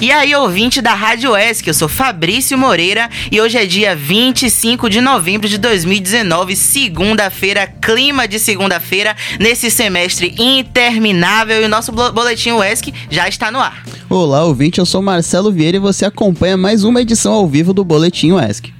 E aí, ouvinte da Rádio ESC, eu sou Fabrício Moreira e hoje é dia 25 de novembro de 2019, segunda-feira, clima de segunda-feira, nesse semestre interminável e o nosso boletim ESC já está no ar. Olá, ouvinte, eu sou Marcelo Vieira e você acompanha mais uma edição ao vivo do Boletim ESC.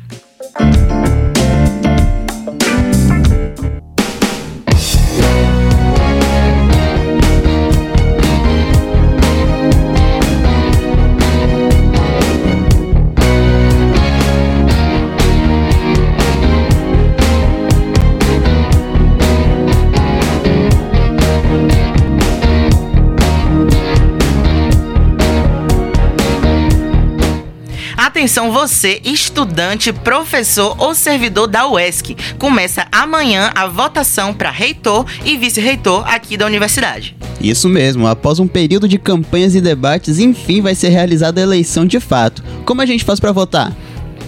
Atenção você, estudante, professor ou servidor da UESC. Começa amanhã a votação para reitor e vice-reitor aqui da universidade. Isso mesmo, após um período de campanhas e debates, enfim vai ser realizada a eleição de fato. Como a gente faz para votar?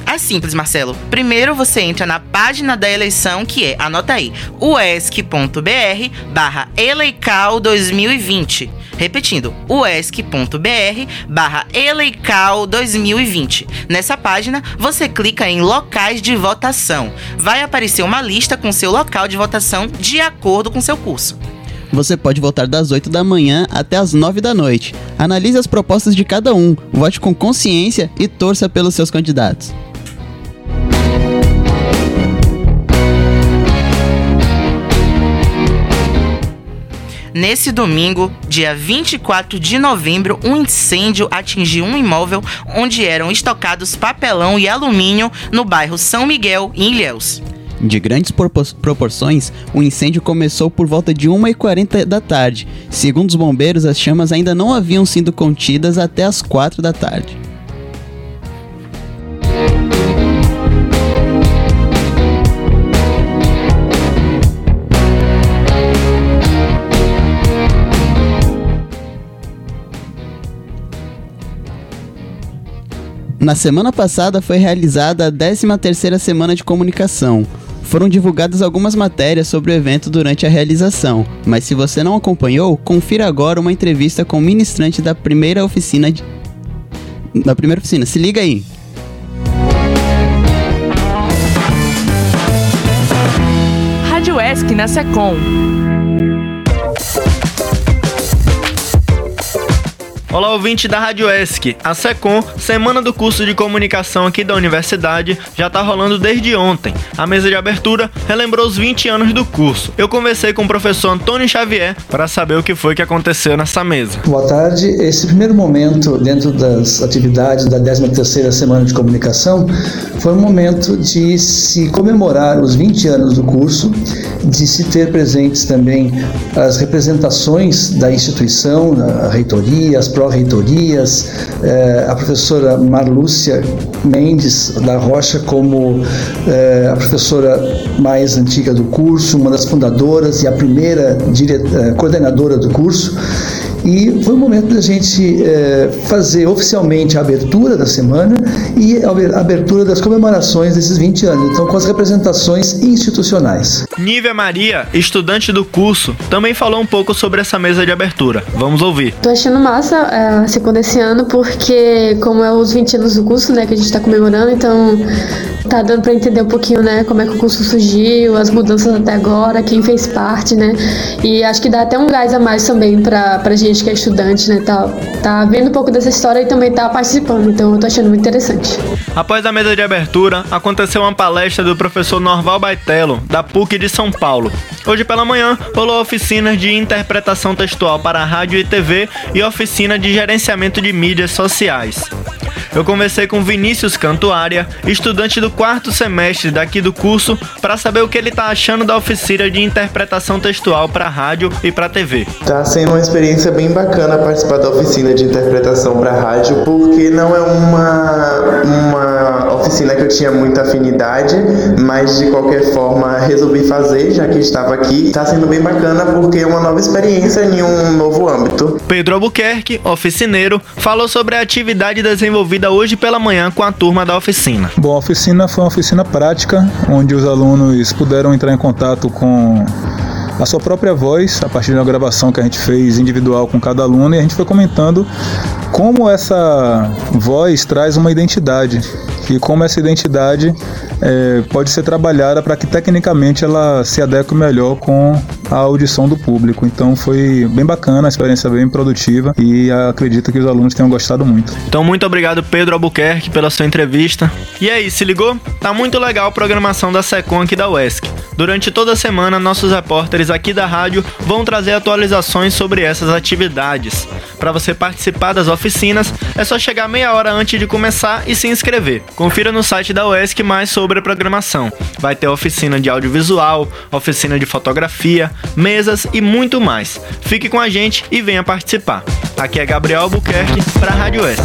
É simples, Marcelo. Primeiro você entra na página da eleição, que é, anota aí, uesc.br barra eleical 2020. Repetindo, uesc.br barra eleical 2020. Nessa página, você clica em locais de votação. Vai aparecer uma lista com seu local de votação de acordo com seu curso. Você pode votar das 8 da manhã até as 9 da noite. Analise as propostas de cada um, vote com consciência e torça pelos seus candidatos. Nesse domingo, dia 24 de novembro, um incêndio atingiu um imóvel onde eram estocados papelão e alumínio no bairro São Miguel, em Ilhéus. De grandes proporções, o incêndio começou por volta de 1h40 da tarde. Segundo os bombeiros, as chamas ainda não haviam sido contidas até as 4 da tarde. Na semana passada foi realizada a 13ª Semana de Comunicação. Foram divulgadas algumas matérias sobre o evento durante a realização, mas se você não acompanhou, confira agora uma entrevista com o ministrante da primeira oficina de... da primeira oficina. Se liga aí. Rádio ESC na Secom. Olá, ouvinte da Rádio ESC. A SECOM, Semana do Curso de Comunicação aqui da Universidade, já está rolando desde ontem. A mesa de abertura relembrou os 20 anos do curso. Eu conversei com o professor Antônio Xavier para saber o que foi que aconteceu nessa mesa. Boa tarde. Esse primeiro momento dentro das atividades da 13ª Semana de Comunicação foi um momento de se comemorar os 20 anos do curso, de se ter presentes também as representações da instituição, a reitoria, as pró-reitorias, eh, a professora Marlúcia Mendes da Rocha como eh, a professora mais antiga do curso, uma das fundadoras e a primeira dire... Eh, coordenadora do curso. E foi o momento da gente é, fazer oficialmente a abertura da semana e a abertura das comemorações desses 20 anos, então com as representações institucionais. Nívia Maria, estudante do curso, também falou um pouco sobre essa mesa de abertura. Vamos ouvir. Tô achando massa é, a segunda esse ano, porque como é os 20 anos do curso, né, que a gente está comemorando, então tá dando para entender um pouquinho, né, como é que o curso surgiu, as mudanças até agora, quem fez parte, né? E acho que dá até um gás a mais também pra, pra gente que é estudante, né? Tá, tá vendo um pouco dessa história e também tá participando, então eu tô achando muito interessante. Após a mesa de abertura, aconteceu uma palestra do professor Norval Baitello, da PUC de São Paulo. Hoje pela manhã, rolou oficinas de interpretação textual para rádio e TV e oficina de gerenciamento de mídias sociais. Eu conversei com Vinícius Cantuária, estudante do quarto semestre daqui do curso, para saber o que ele está achando da oficina de interpretação textual para rádio e para TV. Tá sendo uma experiência bem bacana participar da oficina de interpretação para rádio, porque não é uma, uma oficina que eu tinha muita afinidade, mas de qualquer forma resolvi fazer, já que estava aqui. Está sendo bem bacana porque é uma nova experiência em um novo âmbito. Pedro Albuquerque, oficineiro, falou sobre a atividade desenvolvida hoje pela manhã com a turma da oficina. Bom, a oficina foi uma oficina prática, onde os alunos puderam entrar em contato com a sua própria voz a partir de uma gravação que a gente fez individual com cada aluno e a gente foi comentando como essa voz traz uma identidade e como essa identidade é, pode ser trabalhada para que tecnicamente ela se adeque melhor com a audição do público. Então foi bem bacana, a experiência bem produtiva e acredito que os alunos tenham gostado muito. Então muito obrigado Pedro Albuquerque pela sua entrevista. E aí, se ligou? Tá muito legal a programação da Secom aqui da UESC. Durante toda a semana, nossos repórteres aqui da rádio vão trazer atualizações sobre essas atividades. Para você participar das oficinas, é só chegar meia hora antes de começar e se inscrever. Confira no site da UESC mais sobre a programação. Vai ter oficina de audiovisual, oficina de fotografia, mesas e muito mais. Fique com a gente e venha participar. Aqui é Gabriel Albuquerque para a Rádio UESC.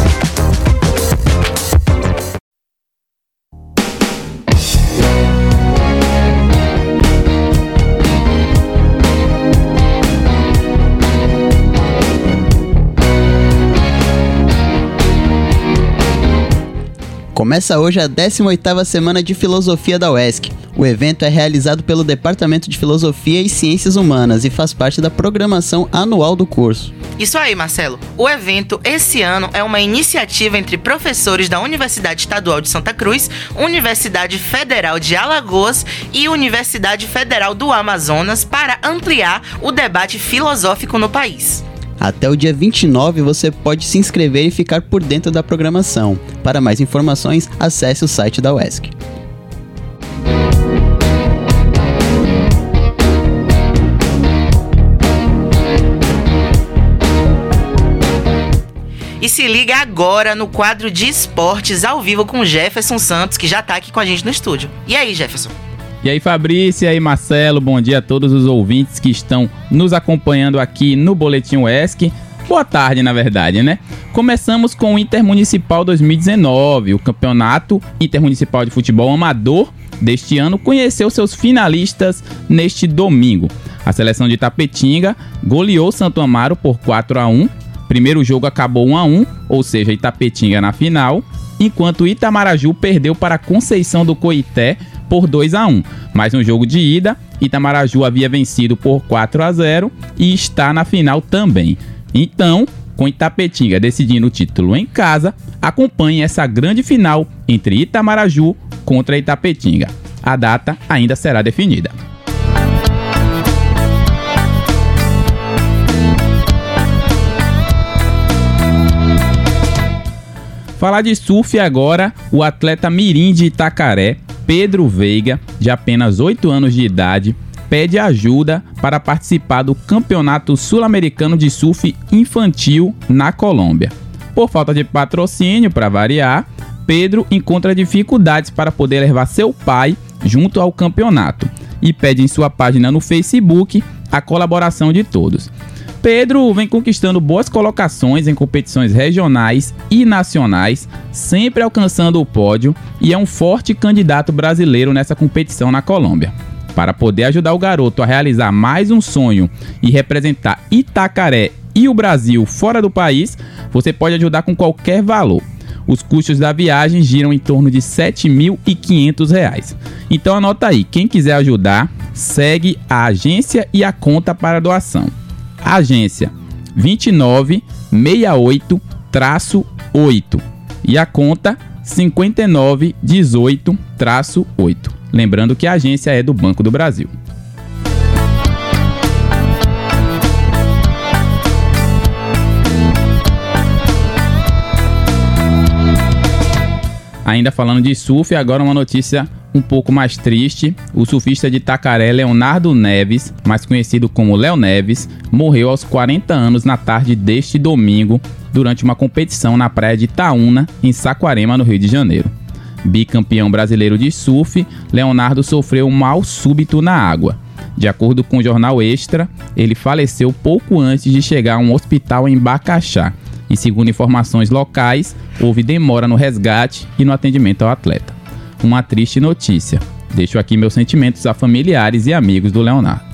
Começa hoje a 18ª Semana de Filosofia da UESC. O evento é realizado pelo Departamento de Filosofia e Ciências Humanas e faz parte da programação anual do curso. Isso aí, Marcelo. O evento esse ano é uma iniciativa entre professores da Universidade Estadual de Santa Cruz, Universidade Federal de Alagoas e Universidade Federal do Amazonas para ampliar o debate filosófico no país. Até o dia 29 você pode se inscrever e ficar por dentro da programação. Para mais informações, acesse o site da UESC. E se liga agora no quadro de esportes ao vivo com Jefferson Santos, que já tá aqui com a gente no estúdio. E aí, Jefferson? E aí, Fabrício, e aí, Marcelo, bom dia a todos os ouvintes que estão nos acompanhando aqui no Boletim UESC. Boa tarde, na verdade, né? Começamos com o Intermunicipal 2019. O Campeonato Intermunicipal de Futebol Amador deste ano conheceu seus finalistas neste domingo. A seleção de Itapetinga goleou Santo Amaro por 4 a 1. Primeiro jogo acabou 1 a 1, ou seja, Itapetinga na final, enquanto Itamaraju perdeu para Conceição do Coité por 2 a 1. Mas no jogo de ida, Itamaraju havia vencido por 4 a 0 e está na final também. Então, com Itapetinga decidindo o título em casa, acompanhe essa grande final entre Itamaraju contra Itapetinga. A data ainda será definida. Falar de surf agora, o atleta Mirim de Itacaré, Pedro Veiga, de apenas 8 anos de idade, pede ajuda para participar do Campeonato Sul-Americano de Surf Infantil na Colômbia. Por falta de patrocínio, para variar, Pedro encontra dificuldades para poder levar seu pai junto ao campeonato e pede em sua página no Facebook a colaboração de todos. Pedro vem conquistando boas colocações em competições regionais e nacionais, sempre alcançando o pódio e é um forte candidato brasileiro nessa competição na Colômbia. Para poder ajudar o garoto a realizar mais um sonho e representar Itacaré e o Brasil fora do país, você pode ajudar com qualquer valor. Os custos da viagem giram em torno de R$ 7.500. Então anota aí, quem quiser ajudar, segue a agência e a conta para doação agência 2968-8 e a conta 5918-8. Lembrando que a agência é do Banco do Brasil. Ainda falando de surf, agora uma notícia um pouco mais triste, o surfista de Itacaré Leonardo Neves, mais conhecido como Léo Neves, morreu aos 40 anos na tarde deste domingo durante uma competição na praia de Itaúna, em Saquarema, no Rio de Janeiro. Bicampeão brasileiro de surf, Leonardo sofreu um mal súbito na água. De acordo com o jornal Extra, ele faleceu pouco antes de chegar a um hospital em Bacaxá. E segundo informações locais, houve demora no resgate e no atendimento ao atleta uma triste notícia. Deixo aqui meus sentimentos a familiares e amigos do Leonardo.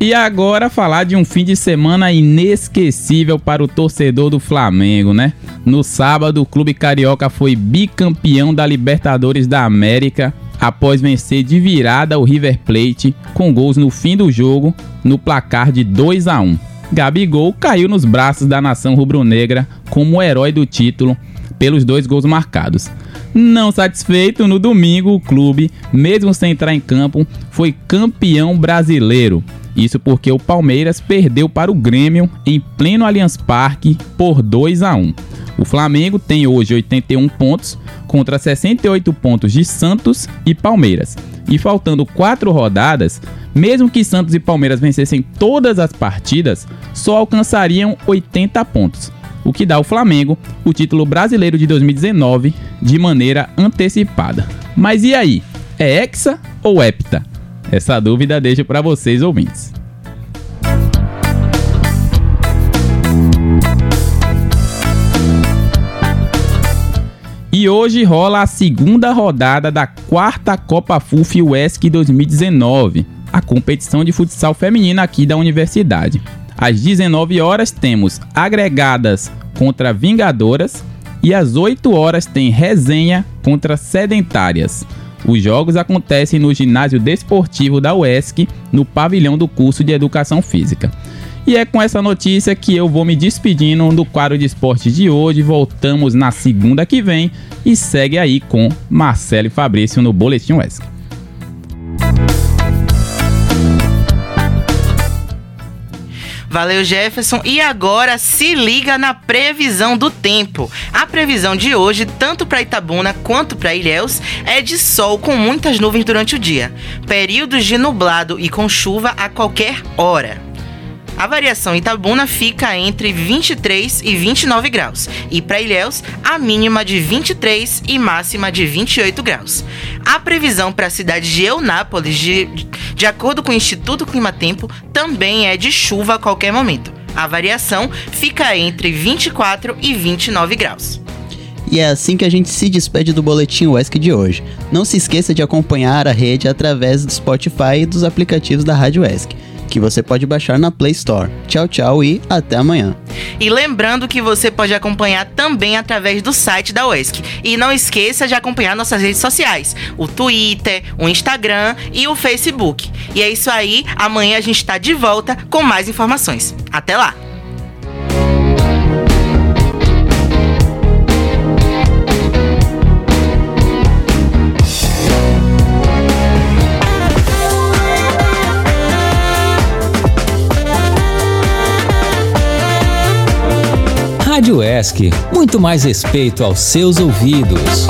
E agora falar de um fim de semana inesquecível para o torcedor do Flamengo, né? No sábado, o Clube Carioca foi bicampeão da Libertadores da América após vencer de virada o River Plate com gols no fim do jogo no placar de 2 a 1. Gabigol caiu nos braços da nação rubro-negra como o herói do título pelos dois gols marcados. Não satisfeito, no domingo o clube, mesmo sem entrar em campo, foi campeão brasileiro. Isso porque o Palmeiras perdeu para o Grêmio em pleno Allianz Parque por 2 a 1. O Flamengo tem hoje 81 pontos contra 68 pontos de Santos e Palmeiras. E faltando quatro rodadas, mesmo que Santos e Palmeiras vencessem todas as partidas, só alcançariam 80 pontos, o que dá ao Flamengo o título brasileiro de 2019 de maneira antecipada. Mas e aí? É Hexa ou Hepta? Essa dúvida deixo para vocês ouvintes. E hoje rola a segunda rodada da quarta Copa FUF UESC 2019, a competição de futsal feminina aqui da universidade. Às 19 horas temos agregadas contra Vingadoras e às 8 horas tem resenha contra sedentárias. Os jogos acontecem no ginásio desportivo da UESC, no pavilhão do curso de Educação Física. E é com essa notícia que eu vou me despedindo do quadro de esporte de hoje. Voltamos na segunda que vem e segue aí com Marcelo e Fabrício no Boletim UESC. Valeu, Jefferson. E agora se liga na previsão do tempo. A previsão de hoje, tanto para Itabuna quanto para Ilhéus, é de sol com muitas nuvens durante o dia, períodos de nublado e com chuva a qualquer hora. A variação em Itabuna fica entre 23 e 29 graus, e para Ilhéus, a mínima de 23 e máxima de 28 graus. A previsão para a cidade de Eunápolis, de, de acordo com o Instituto Climatempo, também é de chuva a qualquer momento. A variação fica entre 24 e 29 graus. E é assim que a gente se despede do Boletim UESC de hoje. Não se esqueça de acompanhar a rede através do Spotify e dos aplicativos da Rádio UESC que você pode baixar na Play Store. Tchau, tchau e até amanhã. E lembrando que você pode acompanhar também através do site da UESC. E não esqueça de acompanhar nossas redes sociais: o Twitter, o Instagram e o Facebook. E é isso aí, amanhã a gente está de volta com mais informações. Até lá! Rádio ESC, muito mais respeito aos seus ouvidos.